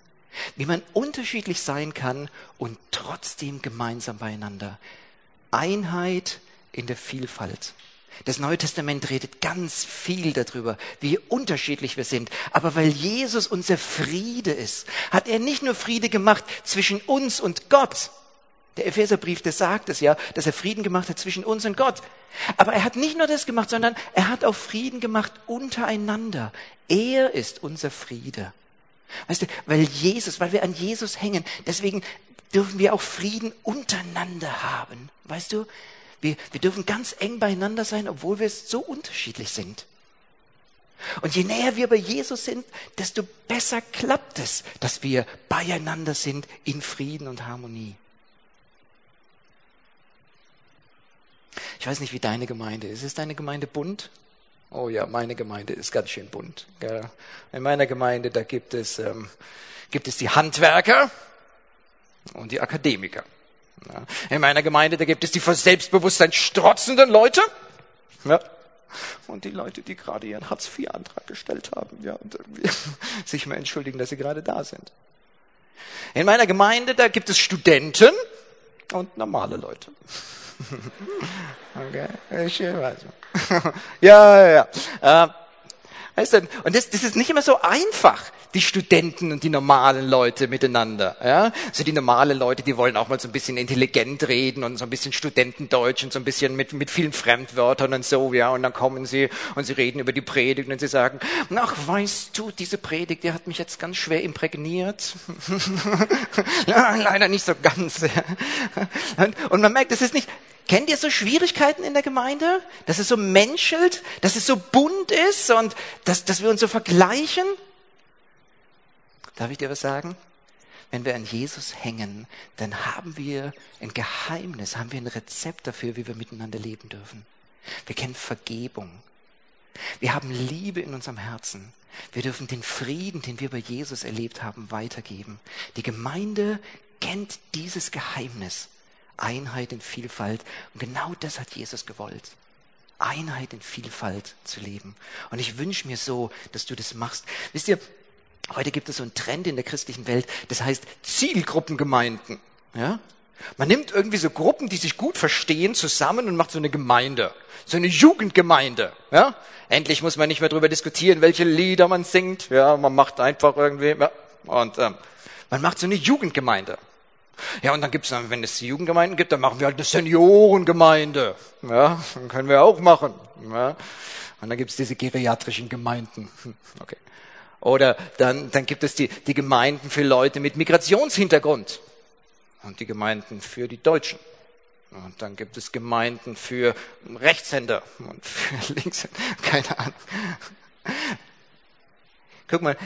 wie man unterschiedlich sein kann und trotzdem gemeinsam beieinander. Einheit in der Vielfalt. Das Neue Testament redet ganz viel darüber, wie unterschiedlich wir sind. Aber weil Jesus unser Friede ist, hat er nicht nur Friede gemacht zwischen uns und Gott. Der Epheserbrief, der sagt es ja, dass er Frieden gemacht hat zwischen uns und Gott. Aber er hat nicht nur das gemacht, sondern er hat auch Frieden gemacht untereinander. Er ist unser Friede. Weißt du, weil Jesus, weil wir an Jesus hängen, deswegen dürfen wir auch Frieden untereinander haben. Weißt du, wir, wir dürfen ganz eng beieinander sein, obwohl wir so unterschiedlich sind. Und je näher wir bei Jesus sind, desto besser klappt es, dass wir beieinander sind in Frieden und Harmonie. Ich weiß nicht, wie deine Gemeinde ist. Ist deine Gemeinde bunt? Oh ja, meine Gemeinde ist ganz schön bunt. Gell? In meiner Gemeinde, da gibt es, ähm, gibt es die Handwerker und die Akademiker. In meiner Gemeinde, da gibt es die vor Selbstbewusstsein strotzenden Leute. Ja. Und die Leute, die gerade ihren Hartz-IV-Antrag gestellt haben, ja, und [LAUGHS] sich mal entschuldigen, dass sie gerade da sind. In meiner Gemeinde, da gibt es Studenten und normale Leute. [LAUGHS] okay, schön weiß [LAUGHS] ja, ja, ja. Äh, weißt du, und das, das ist nicht immer so einfach, die Studenten und die normalen Leute miteinander. Ja? Also die normalen Leute, die wollen auch mal so ein bisschen intelligent reden und so ein bisschen Studentendeutsch und so ein bisschen mit, mit vielen Fremdwörtern und so, ja. Und dann kommen sie und sie reden über die Predigt und sie sagen, ach, weißt du, diese Predigt, die hat mich jetzt ganz schwer imprägniert. [LAUGHS] Leider nicht so ganz. Und, und man merkt, es ist nicht, Kennt ihr so Schwierigkeiten in der Gemeinde? Dass es so menschelt, dass es so bunt ist und dass, dass wir uns so vergleichen? Darf ich dir was sagen? Wenn wir an Jesus hängen, dann haben wir ein Geheimnis, haben wir ein Rezept dafür, wie wir miteinander leben dürfen. Wir kennen Vergebung. Wir haben Liebe in unserem Herzen. Wir dürfen den Frieden, den wir bei Jesus erlebt haben, weitergeben. Die Gemeinde kennt dieses Geheimnis. Einheit in Vielfalt. Und genau das hat Jesus gewollt. Einheit in Vielfalt zu leben. Und ich wünsche mir so, dass du das machst. Wisst ihr, heute gibt es so einen Trend in der christlichen Welt, das heißt Zielgruppengemeinden. Ja? Man nimmt irgendwie so Gruppen, die sich gut verstehen, zusammen und macht so eine Gemeinde, so eine Jugendgemeinde. Ja? Endlich muss man nicht mehr darüber diskutieren, welche Lieder man singt. Ja, man macht einfach irgendwie ja, und ähm, man macht so eine Jugendgemeinde. Ja, und dann gibt's dann, wenn es die Jugendgemeinden gibt, dann machen wir halt eine Seniorengemeinde. Ja, dann können wir auch machen. Ja. Und dann gibt's diese geriatrischen Gemeinden. Hm, okay. Oder dann, dann gibt es die, die Gemeinden für Leute mit Migrationshintergrund. Und die Gemeinden für die Deutschen. Und dann gibt es Gemeinden für Rechtshänder und für [LAUGHS] Linkshänder. Keine Ahnung. Guck mal,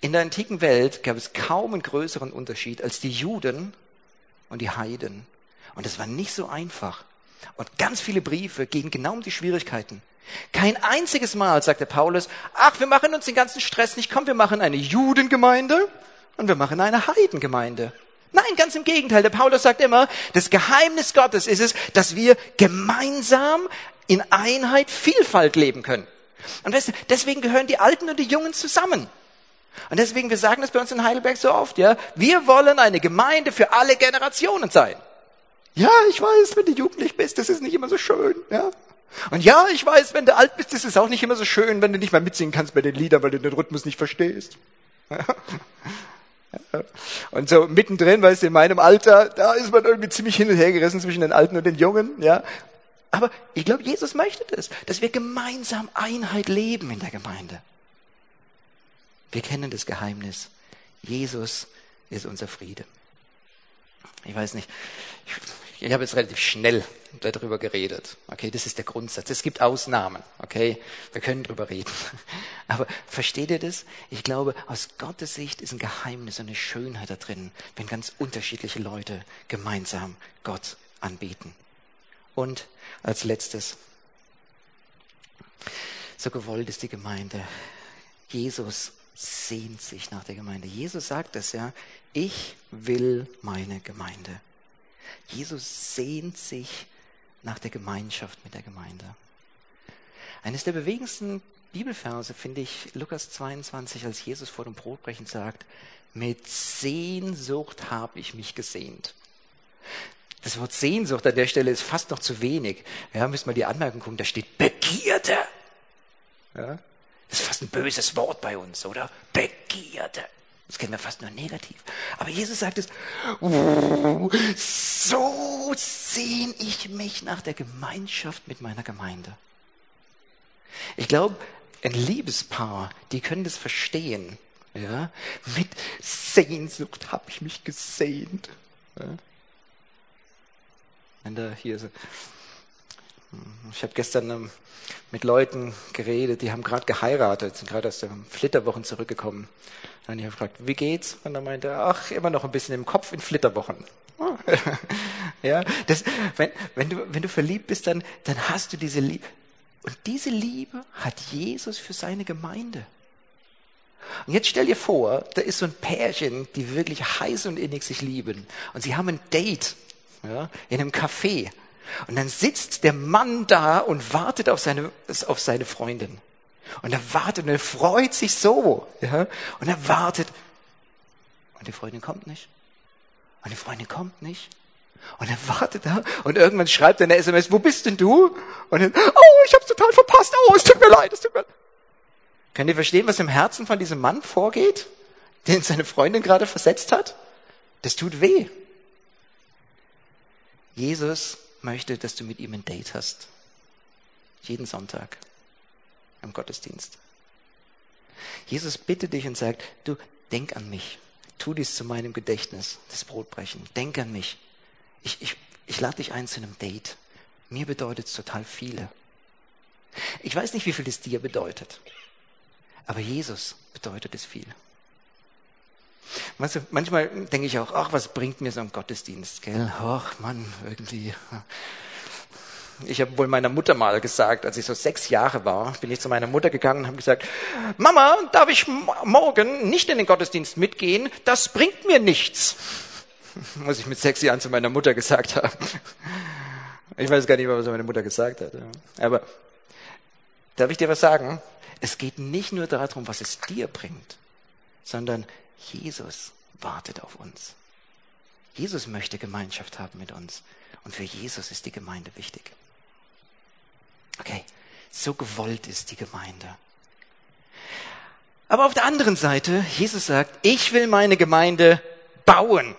in der antiken Welt gab es kaum einen größeren Unterschied als die Juden und die Heiden. Und es war nicht so einfach. Und ganz viele Briefe gehen genau um die Schwierigkeiten. Kein einziges Mal sagt der Paulus, ach, wir machen uns den ganzen Stress nicht, komm, wir machen eine Judengemeinde und wir machen eine Heidengemeinde. Nein, ganz im Gegenteil. Der Paulus sagt immer, das Geheimnis Gottes ist es, dass wir gemeinsam in Einheit Vielfalt leben können. Und weißt du, deswegen gehören die Alten und die Jungen zusammen. Und deswegen, wir sagen das bei uns in Heidelberg so oft, ja, wir wollen eine Gemeinde für alle Generationen sein. Ja, ich weiß, wenn du jugendlich bist, das ist nicht immer so schön, ja. Und ja, ich weiß, wenn du alt bist, ist es auch nicht immer so schön, wenn du nicht mal mitsingen kannst bei den Liedern, weil du den Rhythmus nicht verstehst. [LAUGHS] Und so mittendrin, weißt du, in meinem Alter, da ist man irgendwie ziemlich hin und her gerissen zwischen den Alten und den Jungen, ja. Aber ich glaube, Jesus möchte das, dass wir gemeinsam Einheit leben in der Gemeinde. Wir kennen das Geheimnis. Jesus ist unser Friede. Ich weiß nicht, ich, ich habe jetzt relativ schnell darüber geredet. Okay, das ist der Grundsatz. Es gibt Ausnahmen. Okay, wir können darüber reden. [LAUGHS] Aber versteht ihr das? Ich glaube, aus Gottes Sicht ist ein Geheimnis und eine Schönheit da drin, wenn ganz unterschiedliche Leute gemeinsam Gott anbeten. Und als letztes, so gewollt ist die Gemeinde. Jesus sehnt sich nach der Gemeinde. Jesus sagt es ja, ich will meine Gemeinde. Jesus sehnt sich nach der Gemeinschaft mit der Gemeinde. Eines der bewegendsten Bibelverse finde ich Lukas 22, als Jesus vor dem Brotbrechen sagt, mit Sehnsucht habe ich mich gesehnt. Das Wort Sehnsucht an der Stelle ist fast noch zu wenig. Ja, müssen wir die Anmerkung gucken, da steht Begierde. Ja, das ist fast ein böses Wort bei uns, oder? Begierde. Das kennen wir fast nur negativ. Aber Jesus sagt es, so sehne ich mich nach der Gemeinschaft mit meiner Gemeinde. Ich glaube, ein Liebespaar, die können das verstehen. Ja? Mit Sehnsucht habe ich mich gesehnt. Ja? Wenn da hier so, ich habe gestern ähm, mit Leuten geredet, die haben gerade geheiratet, sind gerade aus den Flitterwochen zurückgekommen. Und ich habe gefragt, wie geht's? Und dann meinte er, ach, immer noch ein bisschen im Kopf in Flitterwochen. [LAUGHS] ja, das, wenn, wenn, du, wenn du verliebt bist, dann, dann hast du diese Liebe. Und diese Liebe hat Jesus für seine Gemeinde. Und jetzt stell dir vor, da ist so ein Pärchen, die wirklich heiß und innig sich lieben. Und sie haben ein Date ja, in einem Café. Und dann sitzt der Mann da und wartet auf seine, auf seine Freundin. Und er wartet und er freut sich so. Ja? Und er wartet. Und die Freundin kommt nicht. Und die Freundin kommt nicht. Und er wartet da und irgendwann schreibt er eine SMS, wo bist denn du? Und dann, oh, ich hab's total verpasst. Oh, es tut mir leid, es tut mir leid. Könnt ihr verstehen, was im Herzen von diesem Mann vorgeht, den seine Freundin gerade versetzt hat? Das tut weh. Jesus möchte, dass du mit ihm ein Date hast. Jeden Sonntag am Gottesdienst. Jesus bittet dich und sagt, du denk an mich. Tu dies zu meinem Gedächtnis, das Brotbrechen. Denk an mich. Ich, ich, ich lade dich ein zu einem Date. Mir bedeutet es total viele. Ich weiß nicht, wie viel es dir bedeutet. Aber Jesus bedeutet es viel. Weißt du, manchmal denke ich auch, ach, was bringt mir so ein Gottesdienst, gell? Ach, Mann, irgendwie. Ich habe wohl meiner Mutter mal gesagt, als ich so sechs Jahre war, bin ich zu meiner Mutter gegangen und habe gesagt, Mama, darf ich morgen nicht in den Gottesdienst mitgehen? Das bringt mir nichts. Muss ich mit sechs Jahren zu meiner Mutter gesagt haben. Ich weiß gar nicht mehr, was meine Mutter gesagt hat. Aber darf ich dir was sagen? Es geht nicht nur darum, was es dir bringt, sondern Jesus wartet auf uns. Jesus möchte Gemeinschaft haben mit uns. Und für Jesus ist die Gemeinde wichtig. Okay, so gewollt ist die Gemeinde. Aber auf der anderen Seite, Jesus sagt, ich will meine Gemeinde bauen.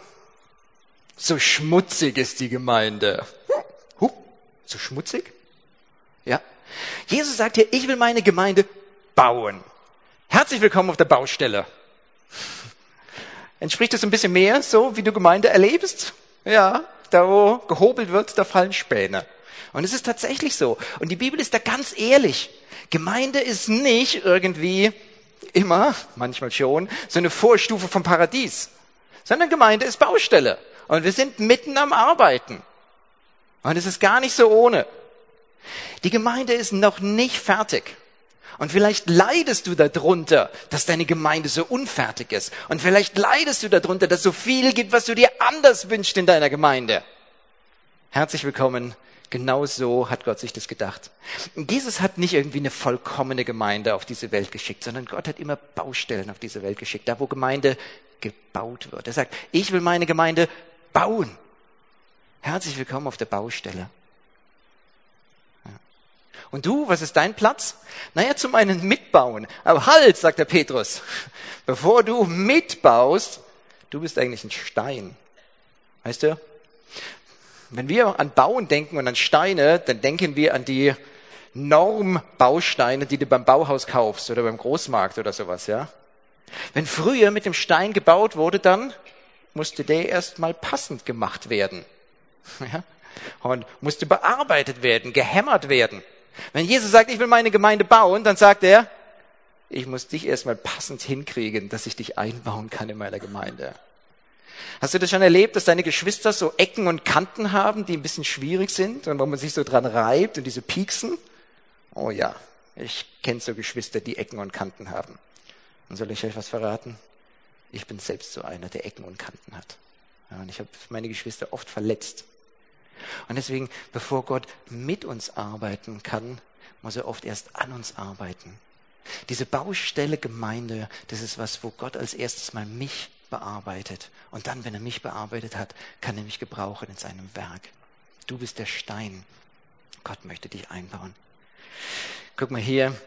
So schmutzig ist die Gemeinde. Huh, so schmutzig? Ja. Jesus sagt hier, ich will meine Gemeinde bauen. Herzlich willkommen auf der Baustelle. Entspricht das ein bisschen mehr so, wie du Gemeinde erlebst? Ja. da wo gehobelt wird, da fallen Späne. Und es ist tatsächlich so. Und die Bibel ist da ganz ehrlich. Gemeinde ist nicht irgendwie immer, manchmal schon, so eine Vorstufe vom Paradies, sondern Gemeinde ist Baustelle. Und wir sind mitten am Arbeiten. Und es ist gar nicht so ohne. Die Gemeinde ist noch nicht fertig. Und vielleicht leidest du darunter, dass deine Gemeinde so unfertig ist. Und vielleicht leidest du darunter, dass so viel gibt, was du dir anders wünschst in deiner Gemeinde. Herzlich willkommen. Genau so hat Gott sich das gedacht. Jesus hat nicht irgendwie eine vollkommene Gemeinde auf diese Welt geschickt, sondern Gott hat immer Baustellen auf diese Welt geschickt, da wo Gemeinde gebaut wird. Er sagt, ich will meine Gemeinde bauen. Herzlich willkommen auf der Baustelle. Und du, was ist dein Platz? Naja, zum einen mitbauen. Aber halt, sagt der Petrus, bevor du mitbaust, du bist eigentlich ein Stein. Weißt du? Wenn wir an Bauen denken und an Steine, dann denken wir an die Normbausteine, die du beim Bauhaus kaufst oder beim Großmarkt oder sowas, ja? Wenn früher mit dem Stein gebaut wurde, dann musste der erstmal passend gemacht werden. [LAUGHS] Ja? Und musste bearbeitet werden, gehämmert werden. Wenn Jesus sagt, ich will meine Gemeinde bauen, dann sagt er, ich muss dich erstmal passend hinkriegen, dass ich dich einbauen kann in meiner Gemeinde. Hast du das schon erlebt, dass deine Geschwister so Ecken und Kanten haben, die ein bisschen schwierig sind und wo man sich so dran reibt und diese pieksen? Oh ja, ich kenne so Geschwister, die Ecken und Kanten haben. Und soll ich euch was verraten? Ich bin selbst so einer, der Ecken und Kanten hat. Ja, und ich habe meine Geschwister oft verletzt. Und deswegen, bevor Gott mit uns arbeiten kann, muss er oft erst an uns arbeiten. Diese Baustelle Gemeinde, das ist was, wo Gott als erstes mal mich bearbeitet. Und dann, wenn er mich bearbeitet hat, kann er mich gebrauchen in seinem Werk. Du bist der Stein. Gott möchte dich einbauen. Guck mal hier.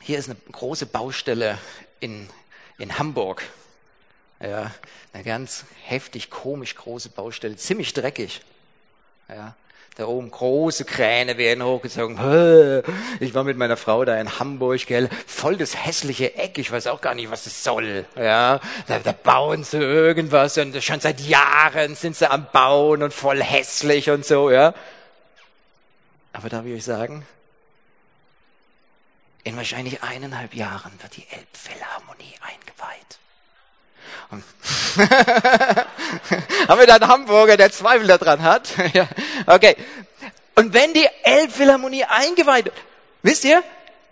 Hier ist eine große Baustelle in, in Hamburg. Ja, eine ganz heftig, komisch große Baustelle, ziemlich dreckig. Ja, da oben große Kräne werden hochgezogen. Ich war mit meiner Frau da in Hamburg, gell, voll das hässliche Eck. Ich weiß auch gar nicht, was es soll. Ja, da, da bauen sie irgendwas und schon seit Jahren sind sie am Bauen und voll hässlich und so, ja. Aber darf ich euch sagen, in wahrscheinlich eineinhalb Jahren wird die Elbphilharmonie eingeweiht. [LAUGHS] Haben wir da einen Hamburger, der Zweifel daran hat? [LAUGHS] ja. Okay. Und wenn die Elbphilharmonie eingeweiht wird, wisst ihr,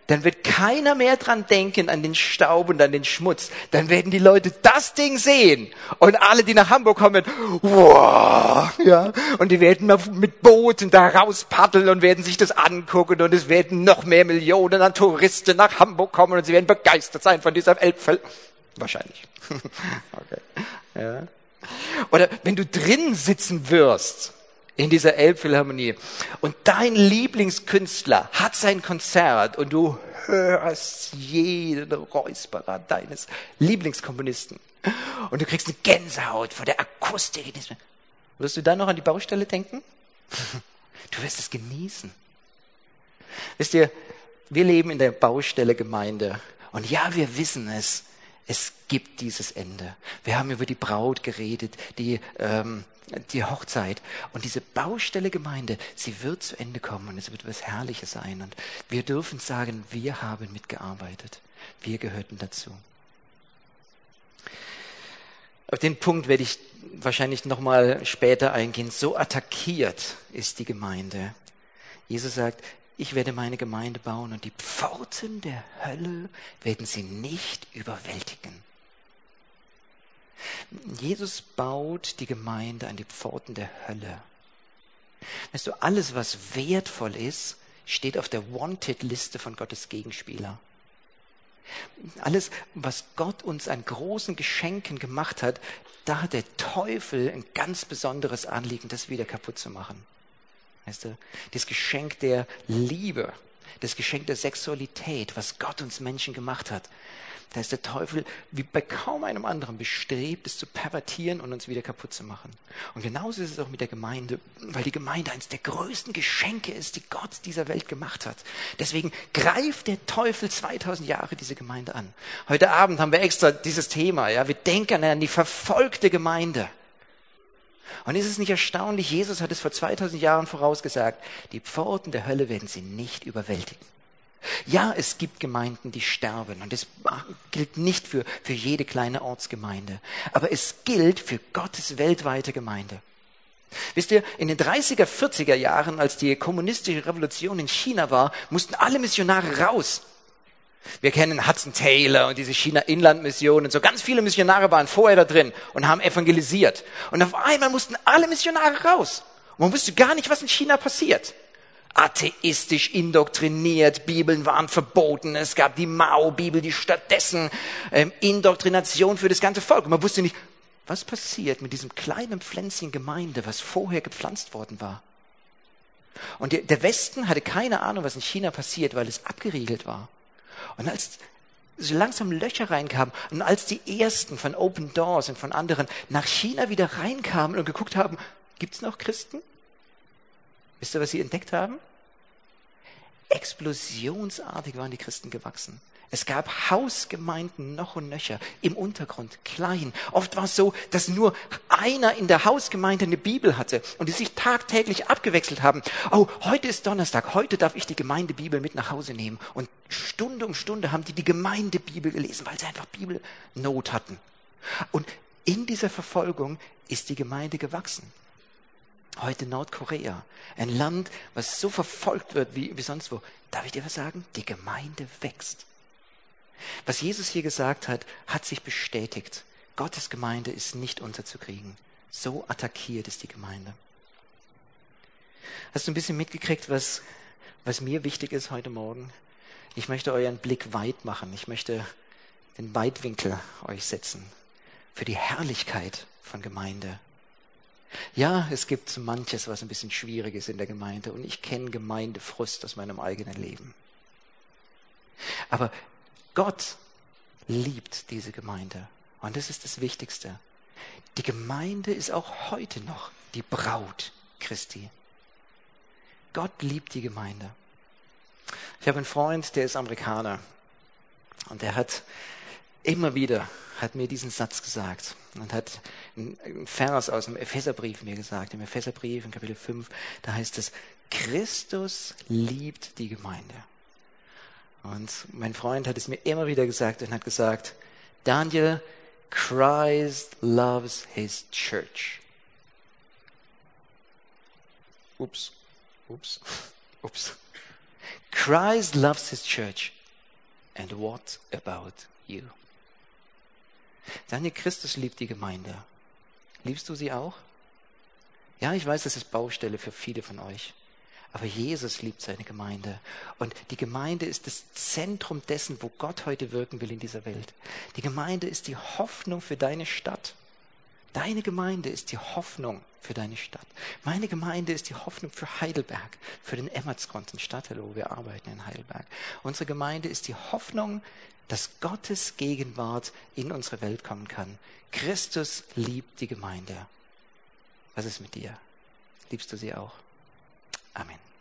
dann wird keiner mehr dran denken an den Staub und an den Schmutz. Dann werden die Leute das Ding sehen. Und alle, die nach Hamburg kommen, wow, ja. Und die werden mit Booten da raus paddeln und werden sich das angucken und es werden noch mehr Millionen an Touristen nach Hamburg kommen und sie werden begeistert sein von dieser Elbphilharmonie. Wahrscheinlich. [LAUGHS] okay. Ja. Oder wenn du drin sitzen wirst in dieser Elbphilharmonie und dein Lieblingskünstler hat sein Konzert und du hörst jeden Räusperer deines Lieblingskomponisten und du kriegst eine Gänsehaut vor der Akustik. Wirst du dann noch an die Baustelle denken? Du wirst es genießen. Wisst ihr, wir leben in der Baustelle Gemeinde und ja, wir wissen es, es gibt dieses Ende. Wir haben über die Braut geredet, die, ähm, die Hochzeit. Und diese Baustelle Gemeinde, sie wird zu Ende kommen und es wird was Herrliches sein. Und wir dürfen sagen, wir haben mitgearbeitet. Wir gehörten dazu. Auf den Punkt werde ich wahrscheinlich nochmal später eingehen. So attackiert ist die Gemeinde. Jesus sagt, ich werde meine Gemeinde bauen und die Pforten der Hölle werden sie nicht überwältigen. Jesus baut die Gemeinde an die Pforten der Hölle. Weißt du, alles, was wertvoll ist, steht auf der Wanted-Liste von Gottes Gegenspieler. Alles, was Gott uns an großen Geschenken gemacht hat, da hat der Teufel ein ganz besonderes Anliegen, das wieder kaputt zu machen. Weißt du, das Geschenk der Liebe, das Geschenk der Sexualität, was Gott uns Menschen gemacht hat. Da ist der Teufel wie bei kaum einem anderen bestrebt, es zu pervertieren und uns wieder kaputt zu machen. Und genauso ist es auch mit der Gemeinde, weil die Gemeinde eines der größten Geschenke ist, die Gott dieser Welt gemacht hat. Deswegen greift der Teufel 2000 Jahre diese Gemeinde an. Heute Abend haben wir extra dieses Thema, ja. Wir denken an die verfolgte Gemeinde. Und ist es nicht erstaunlich, Jesus hat es vor 2000 Jahren vorausgesagt, die Pforten der Hölle werden sie nicht überwältigen. Ja, es gibt Gemeinden, die sterben und es gilt nicht für, für jede kleine Ortsgemeinde, aber es gilt für Gottes weltweite Gemeinde. Wisst ihr, in den 30er, 40er Jahren, als die kommunistische Revolution in China war, mussten alle Missionare raus. Wir kennen Hudson Taylor und diese China-Inland-Mission und so. Ganz viele Missionare waren vorher da drin und haben evangelisiert. Und auf einmal mussten alle Missionare raus. Und man wusste gar nicht, was in China passiert. Atheistisch indoktriniert, Bibeln waren verboten, es gab die Mao-Bibel, die stattdessen ähm, Indoktrination für das ganze Volk. Und man wusste nicht, was passiert mit diesem kleinen Pflänzchen Gemeinde, was vorher gepflanzt worden war. Und der Westen hatte keine Ahnung, was in China passiert, weil es abgeriegelt war. Und als so langsam Löcher reinkamen und als die ersten von Open Doors und von anderen nach China wieder reinkamen und geguckt haben, gibt's noch Christen? Wisst ihr, was sie entdeckt haben? Explosionsartig waren die Christen gewachsen. Es gab Hausgemeinden noch und nöcher im Untergrund, klein. Oft war es so, dass nur einer in der Hausgemeinde eine Bibel hatte und die sich tagtäglich abgewechselt haben. Oh, heute ist Donnerstag, heute darf ich die Gemeindebibel mit nach Hause nehmen. Und Stunde um Stunde haben die die Gemeindebibel gelesen, weil sie einfach Bibelnot hatten. Und in dieser Verfolgung ist die Gemeinde gewachsen. Heute Nordkorea, ein Land, was so verfolgt wird wie, wie sonst wo. Darf ich dir was sagen? Die Gemeinde wächst. Was Jesus hier gesagt hat, hat sich bestätigt. Gottes Gemeinde ist nicht unterzukriegen. So attackiert ist die Gemeinde. Hast du ein bisschen mitgekriegt, was, was mir wichtig ist heute Morgen? Ich möchte euren Blick weit machen. Ich möchte den Weitwinkel euch setzen für die Herrlichkeit von Gemeinde. Ja, es gibt manches, was ein bisschen schwierig ist in der Gemeinde und ich kenne Gemeindefrust aus meinem eigenen Leben. Aber Gott liebt diese Gemeinde. Und das ist das Wichtigste. Die Gemeinde ist auch heute noch die Braut Christi. Gott liebt die Gemeinde. Ich habe einen Freund, der ist Amerikaner. Und der hat immer wieder, hat mir diesen Satz gesagt. Und hat einen Vers aus dem Epheserbrief mir gesagt. Im Epheserbrief in Kapitel 5, da heißt es, Christus liebt die Gemeinde. Und mein Freund hat es mir immer wieder gesagt und hat gesagt, Daniel, Christ loves his church. Ups, ups, [LAUGHS] ups. Christ loves his church. And what about you? Daniel, Christus liebt die Gemeinde. Liebst du sie auch? Ja, ich weiß, das ist Baustelle für viele von euch. Aber Jesus liebt seine Gemeinde. Und die Gemeinde ist das Zentrum dessen, wo Gott heute wirken will in dieser Welt. Die Gemeinde ist die Hoffnung für deine Stadt. Deine Gemeinde ist die Hoffnung für deine Stadt. Meine Gemeinde ist die Hoffnung für Heidelberg, für den Emmertsgrund, den Stadtteil, wo wir arbeiten in Heidelberg. Unsere Gemeinde ist die Hoffnung, dass Gottes Gegenwart in unsere Welt kommen kann. Christus liebt die Gemeinde. Was ist mit dir? Liebst du sie auch? Amen.